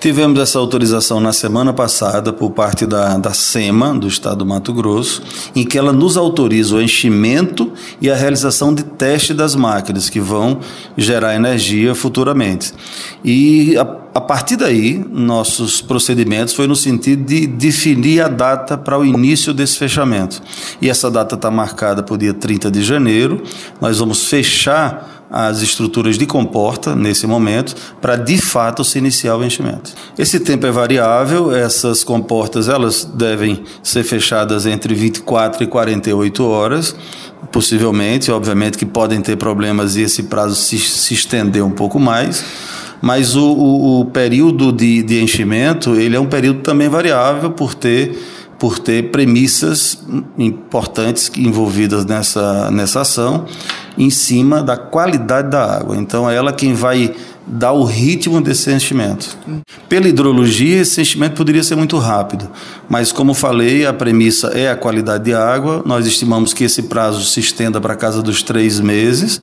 Tivemos essa autorização na semana passada por parte da, da SEMA, do Estado do Mato Grosso, em que ela nos autoriza o enchimento e a realização de teste das máquinas que vão gerar energia futuramente. E a, a partir daí, nossos procedimentos foi no sentido de definir a data para o início desse fechamento. E essa data está marcada para o dia 30 de janeiro. Nós vamos fechar as estruturas de comporta nesse momento para de fato se iniciar o enchimento. Esse tempo é variável, essas comportas elas devem ser fechadas entre 24 e 48 horas, possivelmente, obviamente que podem ter problemas e esse prazo se, se estender um pouco mais mas o, o, o período de, de, enchimento ele é um período também variável por ter por ter premissas importantes envolvidas nessa, nessa ação em cima da qualidade da água. Então é ela quem vai dar o ritmo desse enchimento. Pela hidrologia, esse enchimento poderia ser muito rápido, mas como falei, a premissa é a qualidade de água. Nós estimamos que esse prazo se estenda para casa dos três meses